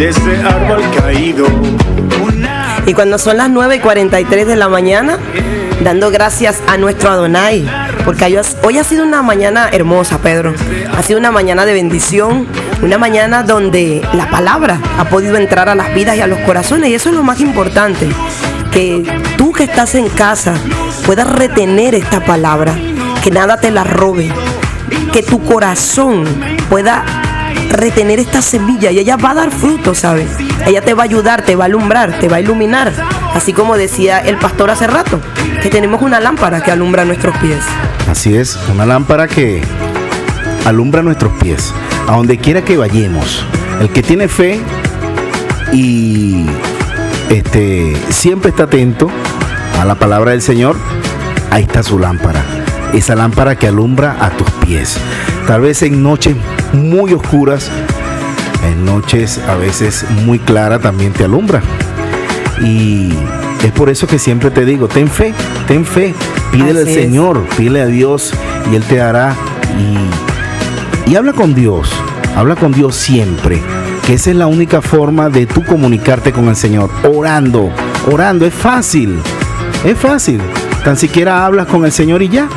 de árbol caído. Y cuando son las 9 y 43 de la mañana, dando gracias a nuestro Adonai, porque hoy ha sido una mañana hermosa, Pedro. Ha sido una mañana de bendición, una mañana donde la palabra ha podido entrar a las vidas y a los corazones, y eso es lo más importante, que tú que estás en casa puedas retener esta palabra, que nada te la robe, que tu corazón pueda retener esta semilla y ella va a dar fruto, ¿sabes? Ella te va a ayudar, te va a alumbrar, te va a iluminar. Así como decía el pastor hace rato, que tenemos una lámpara que alumbra nuestros pies. Así es, una lámpara que alumbra nuestros pies, a donde quiera que vayamos. El que tiene fe y este, siempre está atento a la palabra del Señor, ahí está su lámpara. Esa lámpara que alumbra a tus pies. Tal vez en noches muy oscuras, en noches a veces muy claras también te alumbra. Y es por eso que siempre te digo, ten fe, ten fe, pídele al Señor, pídele a Dios y Él te dará. Y, y habla con Dios, habla con Dios siempre, que esa es la única forma de tú comunicarte con el Señor, orando, orando, es fácil, es fácil, tan siquiera hablas con el Señor y ya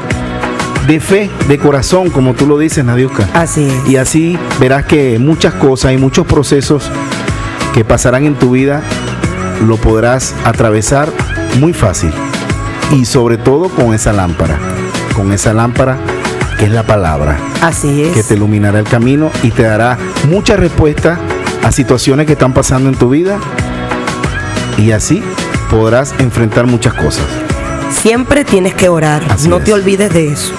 de fe, de corazón, como tú lo dices, Nadiuska. Así es. Y así verás que muchas cosas y muchos procesos que pasarán en tu vida lo podrás atravesar muy fácil. Y sobre todo con esa lámpara, con esa lámpara que es la palabra. Así es. Que te iluminará el camino y te dará muchas respuestas a situaciones que están pasando en tu vida. Y así podrás enfrentar muchas cosas. Siempre tienes que orar. no te olvides de eso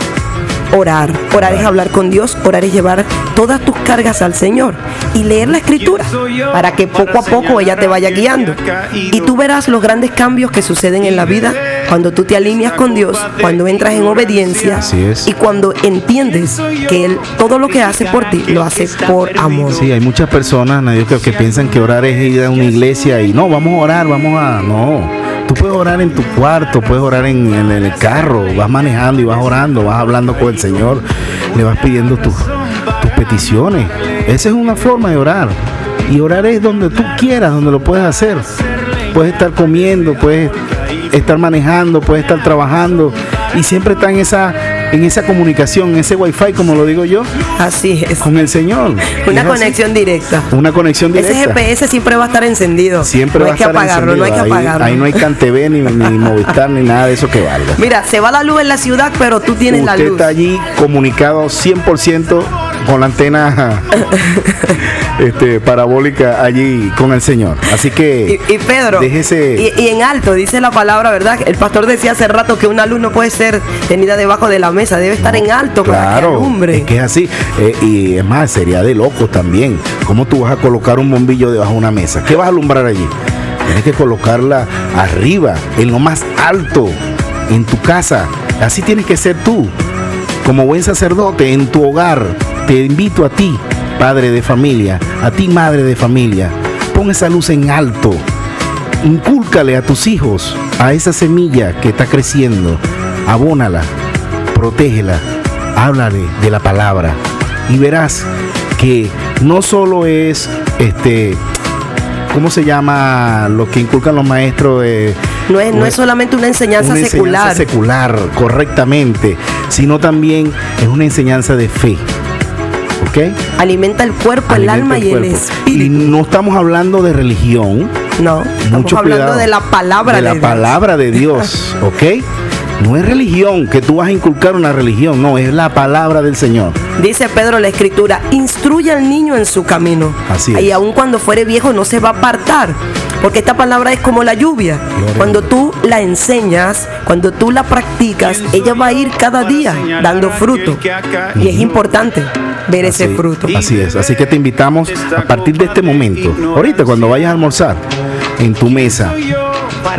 orar. Orar es hablar con Dios, orar es llevar todas tus cargas al Señor y leer la escritura para que poco a poco ella te vaya guiando. Y tú verás los grandes cambios que suceden en la vida cuando tú te alineas con Dios, cuando entras en obediencia y cuando entiendes que Él todo lo que hace por ti lo hace por amor. Sí, hay muchas personas, nadie que, que piensan que orar es ir a una iglesia y no, vamos a orar, vamos a... No Tú puedes orar en tu cuarto, puedes orar en, el carro, vas manejando y vas orando, vas hablando con el Señor, le vas pidiendo tus, peticiones. Esa es una forma de orar. Y orar es donde tú quieras, donde lo puedes hacer. Puedes estar comiendo, puedes estar manejando, puedes estar trabajando y siempre está en esa en esa comunicación, en ese wifi, como lo digo yo. Así es. Con el Señor. Una conexión directa. Una conexión directa. Ese GPS siempre va a estar encendido. Siempre no va hay que apagarlo, no hay que apagarlo. Ahí, no hay CanTV ni, ni Movistar ni nada de eso que valga. Mira, se va la luz en la ciudad, pero tú tienes la luz. está allí comunicado 100% con la antena este, parabólica allí con el Señor. Así que. Y, Pedro. Déjese... Y, en alto, dice la palabra, ¿verdad? El pastor decía hace rato que una luz no puede ser tenida debajo de la mesa, debe estar en alto claro, para que Es que es así. Eh, y es más, sería de loco también. ¿Cómo tú vas a colocar un bombillo debajo de una mesa? ¿Qué vas a alumbrar allí? Tienes que colocarla arriba, en lo más alto, en tu casa. Así tienes que ser tú, como buen sacerdote, en tu hogar te invito a ti, padre de familia, a ti, madre de familia, pon esa luz en alto. Incúlcale a tus hijos a esa semilla que está creciendo. Abónala, protégela, háblale de la palabra y verás que no solo es este ¿cómo se llama lo que inculcan los maestros de no es, no es solamente una enseñanza una secular. Enseñanza secular, correctamente, sino también es una enseñanza de fe. Alimenta el cuerpo, el alma y el espíritu. Y no estamos hablando de religión. No, estamos hablando de la palabra de, de la palabra de Dios, ¿ok? No es religión, que tú vas a inculcar una religión, no, es la palabra del Señor. Dice Pedro la escritura, instruye al niño en su camino. Así Y aun cuando fuere viejo no se va a apartar, porque esta palabra es como la lluvia. Cuando tú la enseñas, cuando tú la practicas, ella va a ir cada día dando fruto. Y es importante ver ese fruto. Así es, así que te invitamos a partir de este momento, ahorita cuando vayas a almorzar en tu mesa,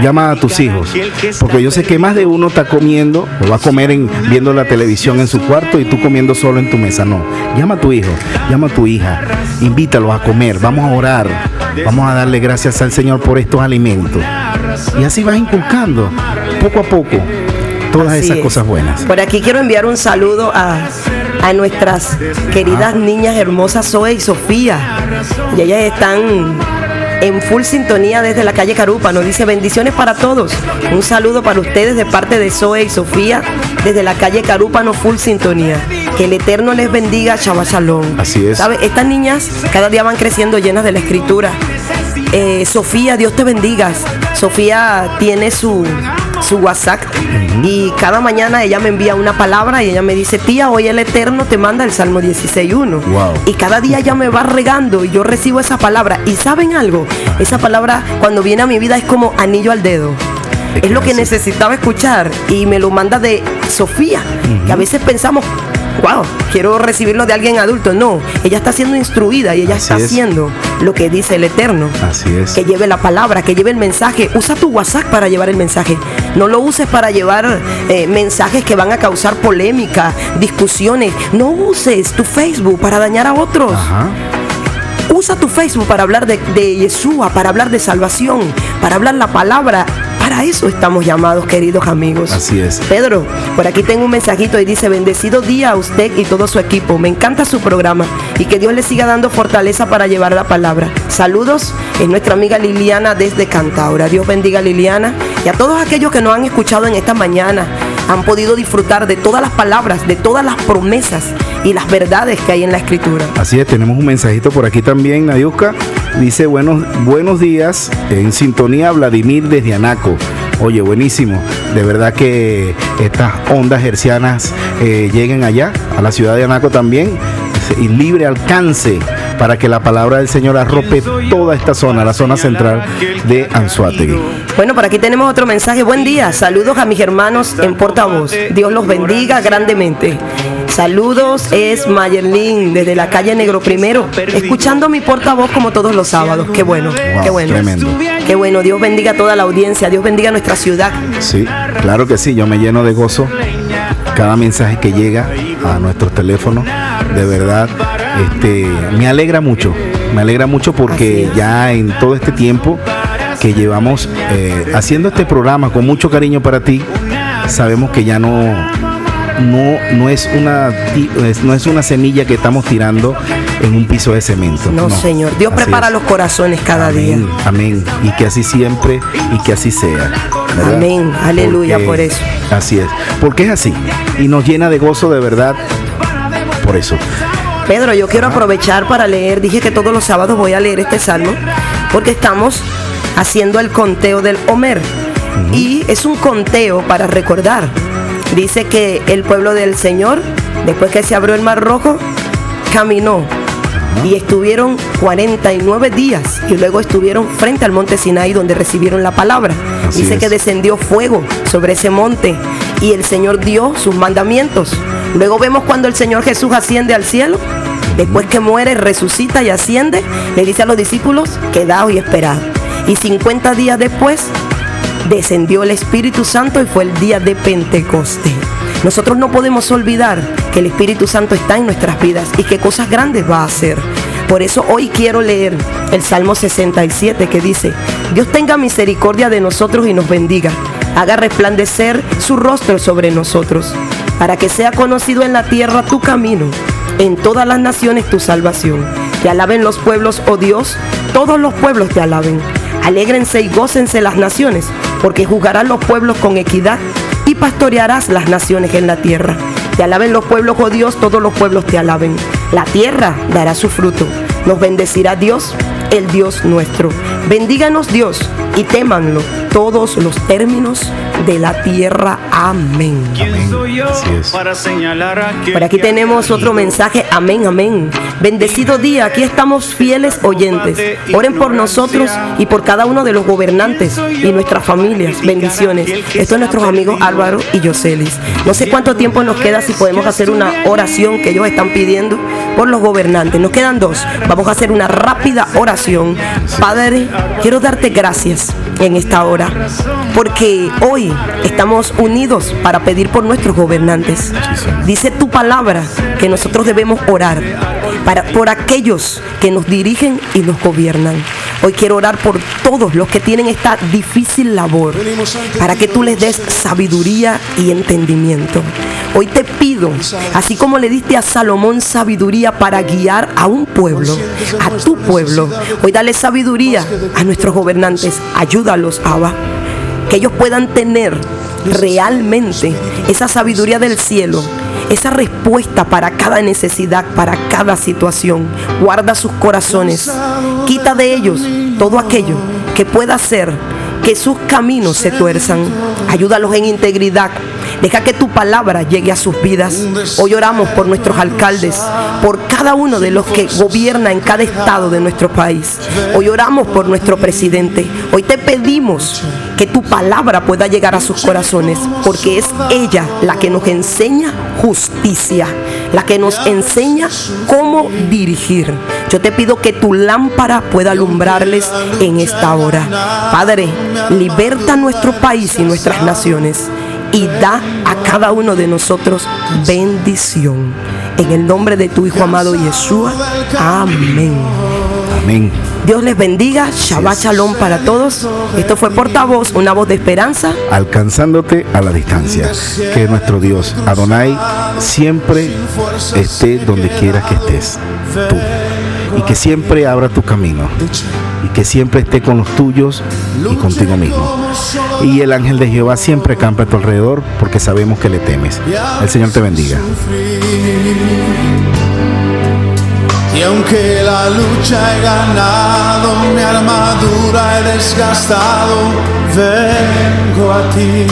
llama a tus hijos, porque yo sé que más de uno está comiendo o va a comer en, viendo la televisión en su cuarto y tú comiendo solo en tu mesa. No, llama a tu hijo, llama a tu hija, invítalos a comer, vamos a orar, vamos a darle gracias al Señor por estos alimentos. Y así vas inculcando poco a poco todas esas cosas buenas. Por aquí quiero enviar un saludo a, a nuestras queridas niñas hermosas Zoe y Sofía, Y ellas están en full sintonía desde la calle Carupa. Nos dice bendiciones para todos. Un saludo para ustedes de parte de Zoe y Sofía desde la calle Carúpano full sintonía. Que el Eterno les bendiga, Shabbat Shalom. Así es. ¿Sabe? Estas niñas cada día van creciendo llenas de la escritura. Eh, Sofía, Dios te bendiga. Sofía tiene su, su WhatsApp y cada mañana ella me envía una palabra y ella me dice, tía, hoy el Eterno te manda el Salmo 16.1. Wow. Y cada día ella me va regando y yo recibo esa palabra. ¿Y saben algo? Esa palabra cuando viene a mi vida es como anillo al dedo. Es lo que necesitaba escuchar y me lo manda de Sofía, que a veces pensamos, wow, quiero recibirlo de alguien adulto. No, ella está siendo instruida y ella Así está es. haciendo lo que dice el Eterno. Así es. Que lleve la palabra, que lleve el mensaje. Usa tu WhatsApp para llevar el mensaje. No lo uses para llevar eh, mensajes que van a causar polémica, discusiones. No uses tu Facebook para dañar a otros. Ajá. Usa tu Facebook para hablar de, de Yeshua, para hablar de salvación, para hablar la palabra. Para eso estamos llamados, queridos amigos. Así es. Pedro, por aquí tengo un mensajito y dice, bendecido día a usted y todo su equipo. Me encanta su programa y que Dios le siga dando fortaleza para llevar la palabra. Saludos, es nuestra amiga Liliana desde Cantaura. Dios bendiga a Liliana y a todos aquellos que nos han escuchado en esta mañana. Han podido disfrutar de todas las palabras, de todas las promesas y las verdades que hay en la escritura. Así es, tenemos un mensajito por aquí también, Nadiuska. Dice, buenos, buenos días, en sintonía Vladimir desde Anaco. Oye, buenísimo. De verdad que estas ondas hercianas eh, lleguen allá, a la ciudad de Anaco también, y libre alcance para que la palabra del Señor arrope toda esta zona, la zona central de Anzuategui. Bueno, por aquí tenemos otro mensaje. Buen día. Saludos a mis hermanos en portavoz. Dios los bendiga grandemente. Saludos, es Mayerlin desde la calle Negro Primero, escuchando mi portavoz como todos los sábados. Qué bueno, Wow, qué bueno. tremendo. Qué bueno. Dios bendiga a toda la audiencia. Dios bendiga a nuestra ciudad. Sí, claro que sí, yo me lleno de gozo cada mensaje que llega a nuestros teléfonos. De verdad, este, me alegra mucho, me alegra mucho porque ya en todo este tiempo que llevamos eh, haciendo este programa con mucho cariño para ti, sabemos que ya no, no, no es una, no es una semilla que estamos tirando en un piso de cemento. No, Señor. Dios Así prepara es. los corazones cada día. Amén. Y que así siempre y que así sea. ¿verdad? Amén. Aleluya por eso. Así es. Porque es así. Y nos llena de gozo de verdad. Por eso. Pedro, yo quiero aprovechar para leer, dije que todos los sábados voy a leer este salmo, porque estamos haciendo el conteo del Homer. Y es un conteo para recordar. Dice que el pueblo del Señor, después que se abrió el mar rojo, caminó. Y estuvieron 49 días y luego estuvieron frente al monte Sinai donde recibieron la palabra. Así Dice es. que descendió fuego sobre ese monte y el Señor dio sus mandamientos. Luego vemos cuando el Señor Jesús asciende al cielo. Después que muere, resucita y asciende, le dice a los discípulos, quedaos y esperad. Y 50 días después, descendió el Espíritu Santo y fue el día de Pentecostés. Nosotros no podemos olvidar que el Espíritu Santo está en nuestras vidas y que cosas grandes va a hacer. Por eso hoy quiero leer el Salmo 67 que dice, Dios tenga misericordia de nosotros y nos bendiga, haga resplandecer su rostro sobre nosotros, para que sea conocido en la tierra tu camino, en todas las naciones tu salvación. Te alaben los pueblos, oh Dios, todos los pueblos te alaben. Alégrense y gócense las naciones, porque juzgarás los pueblos con equidad y pastorearás las naciones en la tierra. Te alaben los pueblos, oh Dios, todos los pueblos te alaben. La tierra dará su fruto. Nos bendecirá Dios, el Dios nuestro. Bendíganos Dios y témanlo todos los términos de la tierra. Amén. ¿Quién soy yo Así es. para señalar a aquel Por aquí tenemos otro mensaje. Amén, amén. Bendecido día. Aquí estamos fieles oyentes. Oren por nosotros y por cada uno de los gobernantes y nuestras familias. Bendiciones. Estos nuestros amigos Álvaro y Yoselis. No sé cuánto tiempo nos queda si podemos hacer una oración que ellos están pidiendo por los gobernantes. Nos quedan dos. Vamos a hacer una rápida oración. Padre, quiero darte gracias en esta hora porque hoy estamos unidos para pedir por nuestros gobernantes. Dice tu palabra que nosotros debemos orar para, por aquellos que nos dirigen y nos gobiernan. Hoy quiero orar por todos los que tienen esta difícil labor, para que tú les des sabiduría y entendimiento. Hoy te pido, así como le diste a Salomón sabiduría para guiar a un pueblo, a tu pueblo, hoy dale sabiduría a nuestros gobernantes. Ayúdalos, Abba, que ellos puedan tener realmente esa sabiduría del cielo esa respuesta para cada necesidad, para cada situación. Guarda sus corazones. Quita de ellos todo aquello que pueda hacer que sus caminos se tuerzan. Ayúdalos en integridad. Deja que tu palabra llegue a sus vidas. Hoy oramos por nuestros alcaldes, por cada uno de los que gobierna en cada estado de nuestro país. Hoy oramos por nuestro presidente. Hoy te pedimos que tu palabra pueda llegar a sus corazones, porque es ella la que nos enseña justicia, la que nos enseña cómo dirigir. Yo te pido que tu lámpara pueda alumbrarles en esta hora. Padre, liberta nuestro país y nuestras naciones y da a cada uno de nosotros bendición. En el nombre de tu Hijo amado Yeshua. Amén. Amén. Dios les bendiga. Shabbat Shalom para todos. Esto fue Portavoz, una voz de esperanza. Alcanzándote a la distancia. Que nuestro Dios, Adonai, siempre esté donde quiera que estés. Tú. Y que siempre abra tu camino. Y que siempre esté con los tuyos y contigo mismo. Y el ángel de Jehová siempre campa a tu alrededor porque sabemos que le temes. El Señor te bendiga. Y aunque la lucha he ganado, mi armadura he desgastado, vengo a ti.